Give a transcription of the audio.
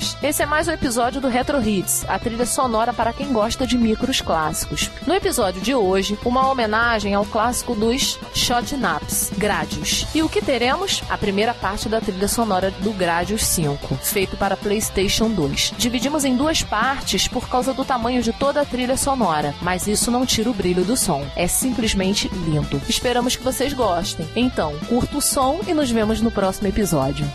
todos! Esse é mais um episódio do Retro Hits, a trilha sonora para quem gosta de micros clássicos. No episódio de hoje, uma homenagem ao clássico dos Shot Naps, Gradius. E o que teremos? A primeira parte da trilha sonora do Gradius 5, feito para PlayStation 2. Dividimos em duas partes por causa do tamanho de toda a trilha sonora, mas isso não tira o brilho do som. É simplesmente lindo. Esperamos que vocês gostem. Então, curta o som e nos vemos no próximo episódio.